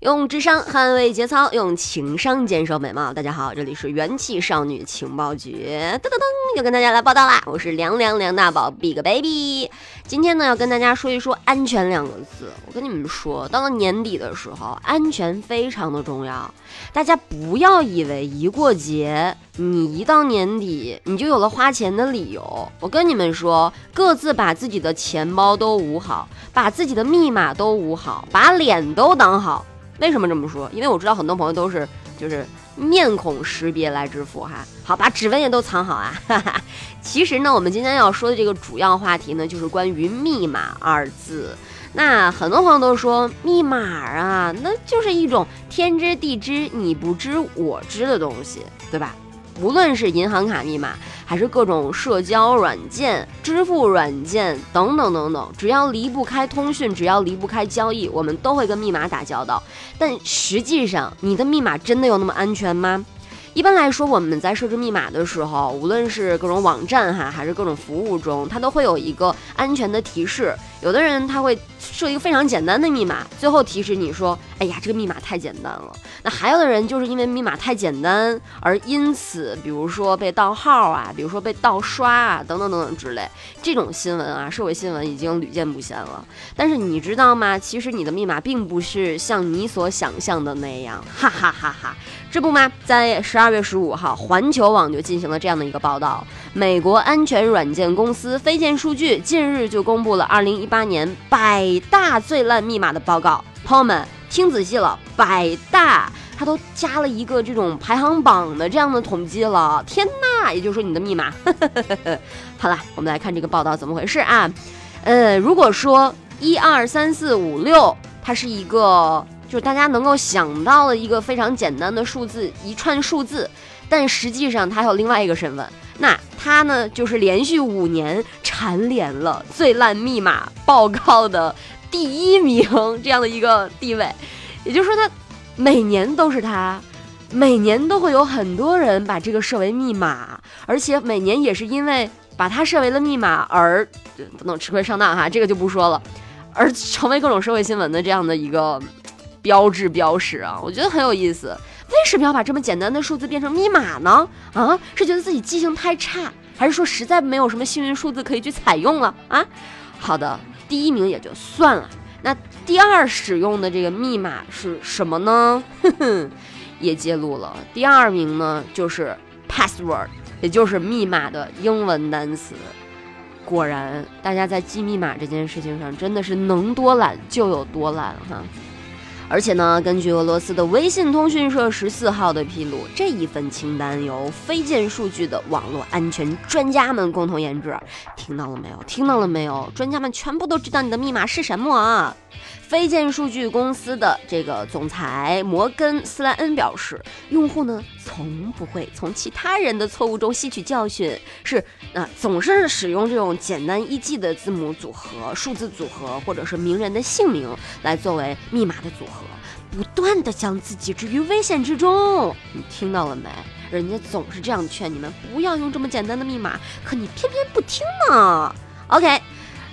用智商捍卫节操，用情商坚守美貌。大家好，这里是元气少女情报局，噔噔噔，又跟大家来报道啦！我是凉凉梁大宝 Big Baby。今天呢，要跟大家说一说安全两个字。我跟你们说，到了年底的时候，安全非常的重要。大家不要以为一过节，你一到年底，你就有了花钱的理由。我跟你们说，各自把自己的钱包都捂好，把自己的密码都捂好，把脸都挡好。为什么这么说？因为我知道很多朋友都是就是面孔识别来支付哈，好把指纹也都藏好啊。哈哈。其实呢，我们今天要说的这个主要话题呢，就是关于密码二字。那很多朋友都说密码啊，那就是一种天知地知你不知我知的东西，对吧？无论是银行卡密码，还是各种社交软件、支付软件等等等等，只要离不开通讯，只要离不开交易，我们都会跟密码打交道。但实际上，你的密码真的有那么安全吗？一般来说，我们在设置密码的时候，无论是各种网站哈，还是各种服务中，它都会有一个安全的提示。有的人他会设一个非常简单的密码，最后提示你说：“哎呀，这个密码太简单了。”那还有的人就是因为密码太简单，而因此，比如说被盗号啊，比如说被盗刷啊，等等等等之类，这种新闻啊，社会新闻已经屡见不鲜了。但是你知道吗？其实你的密码并不是像你所想象的那样，哈哈哈哈！这不吗？在十二月十五号，环球网就进行了这样的一个报道：美国安全软件公司飞剑数据近日就公布了二零一。八年百大最烂密码的报告，朋友们听仔细了，百大它都加了一个这种排行榜的这样的统计了。天呐，也就是说你的密码，好了，我们来看这个报道怎么回事啊？呃，如果说一二三四五六，它是一个就是大家能够想到的一个非常简单的数字，一串数字，但实际上它有另外一个身份。那他呢，就是连续五年蝉联了最烂密码报告的第一名这样的一个地位，也就是说，他每年都是他，每年都会有很多人把这个设为密码，而且每年也是因为把它设为了密码而不能吃亏上当哈，这个就不说了，而成为各种社会新闻的这样的一个标志标识啊，我觉得很有意思。为什么要把这么简单的数字变成密码呢？啊，是觉得自己记性太差，还是说实在没有什么幸运数字可以去采用了啊？好的，第一名也就算了，那第二使用的这个密码是什么呢？哼哼，也揭露了。第二名呢就是 password，也就是密码的英文单词。果然，大家在记密码这件事情上真的是能多懒就有多懒哈。而且呢，根据俄罗斯的微信通讯社十四号的披露，这一份清单由飞剑数据的网络安全专家们共同研制。听到了没有？听到了没有？专家们全部都知道你的密码是什么啊！飞剑数据公司的这个总裁摩根斯莱恩表示，用户呢从不会从其他人的错误中吸取教训，是啊总是使用这种简单易记的字母组合、数字组合，或者是名人的姓名来作为密码的组合，不断的将自己置于危险之中。你听到了没？人家总是这样劝你们不要用这么简单的密码，可你偏偏不听呢。OK。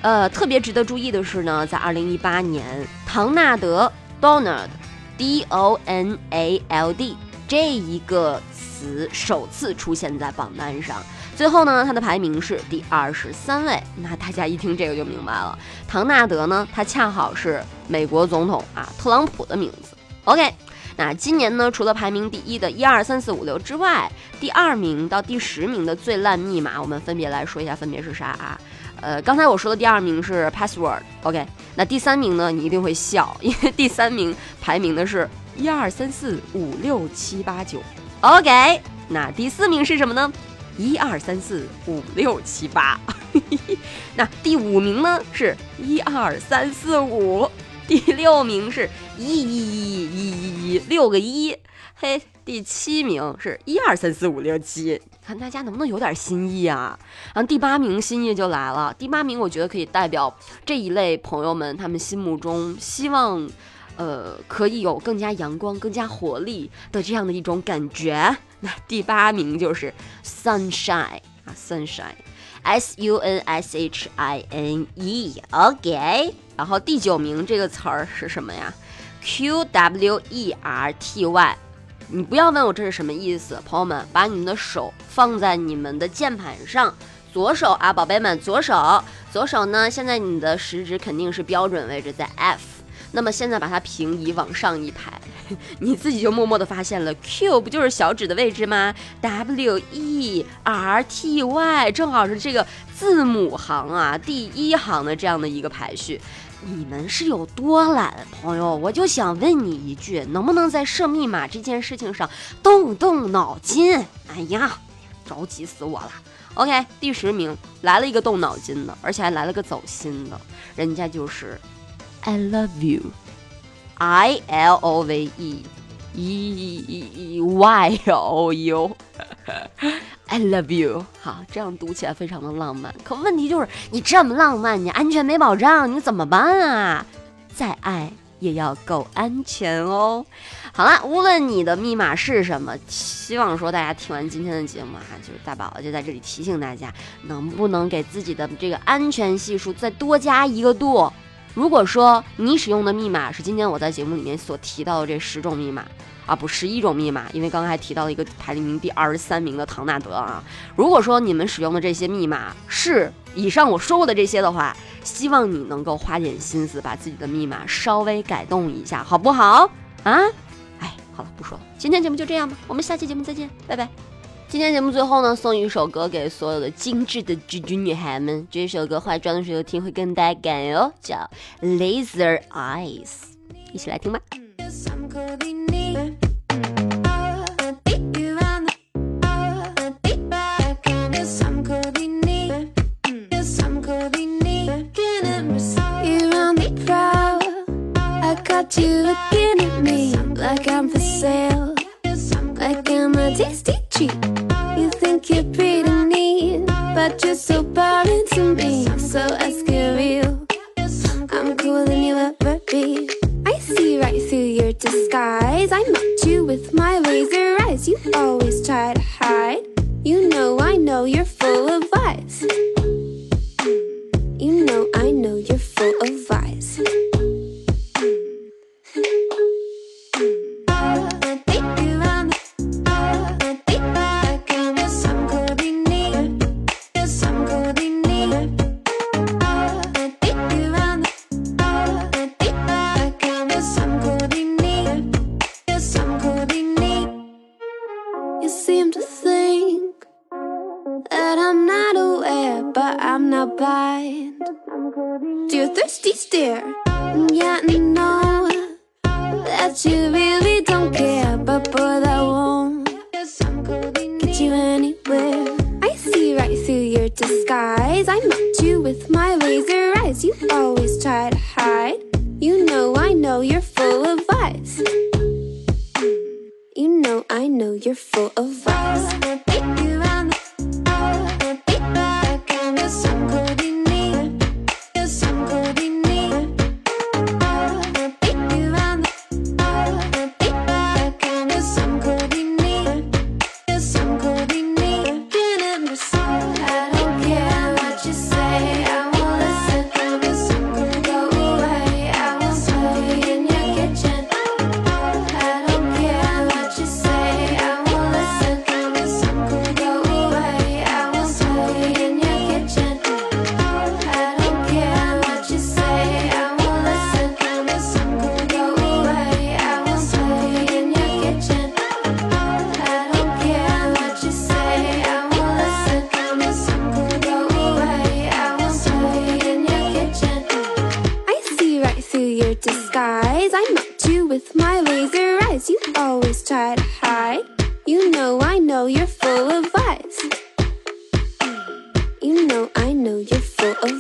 呃，特别值得注意的是呢，在二零一八年，唐纳德 （Donald），D O N A L D 这一个词首次出现在榜单上。最后呢，他的排名是第二十三位。那大家一听这个就明白了，唐纳德呢，他恰好是美国总统啊特朗普的名字。OK，那今年呢，除了排名第一的一二三四五六之外，第二名到第十名的最烂密码，我们分别来说一下，分别是啥啊？呃，刚才我说的第二名是 password，OK，那第三名呢？你一定会笑，因为第三名排名的是一二三四五六七八九，OK，那第四名是什么呢？一二三四五六七八，那第五名呢？是一二三四五，第六名是一一一一一一六个一。嘿，第七名是一二三四五六七，看大家能不能有点新意啊？然后第八名新意就来了，第八名我觉得可以代表这一类朋友们他们心目中希望，呃，可以有更加阳光、更加活力的这样的一种感觉。那第八名就是 sunshine 啊，sunshine，s u n s h i n e，OK。然后第九名这个词儿是什么呀？q w e r t y。你不要问我这是什么意思，朋友们，把你们的手放在你们的键盘上，左手啊，宝贝们，左手，左手呢，现在你的食指肯定是标准位置在 F，那么现在把它平移往上一排，你自己就默默的发现了，Q 不就是小指的位置吗？W E R T Y 正好是这个字母行啊，第一行的这样的一个排序。你们是有多懒，朋友？我就想问你一句，能不能在设密码这件事情上动动脑筋？哎呀，着急死我了。OK，第十名来了一个动脑筋的，而且还来了个走心的，人家就是 I love you，I L O V E E Y O U。I love you，好，这样读起来非常的浪漫。可问题就是你这么浪漫，你安全没保障，你怎么办啊？再爱也要够安全哦。好了，无论你的密码是什么，希望说大家听完今天的节目啊，就是大宝就在这里提醒大家，能不能给自己的这个安全系数再多加一个度？如果说你使用的密码是今天我在节目里面所提到的这十种密码。啊，不，十一种密码，因为刚刚还提到了一个排名第二十三名的唐纳德啊。如果说你们使用的这些密码是以上我说过的这些的话，希望你能够花点心思把自己的密码稍微改动一下，好不好？啊，哎，好了，不说了，今天节目就这样吧，我们下期节目再见，拜拜。今天节目最后呢，送一首歌给所有的精致的猪猪女孩们，这首歌化妆的时候听会更带感哟，叫《Laser Eyes》，一起来听吧。you looking at me like I'm for sale, like I'm a tasty treat. You think you're pretty neat, but you're so boring to me. So let's get real. I'm cooler than you ever be. I see right through your disguise. I mocked you with my laser eyes. You always try to hide. You know I know you're full of lies. Thirsty stare. Yeah, no, that you really don't care, but boy, that won't get you anywhere. I see right through your disguise. I mocked you with my laser eyes. You always try to hide. You know, I know you're full of lies. You know, I know you're full of lies. at you with my laser eyes. You always try to hide. You know I know you're full of lies. You know I know you're full of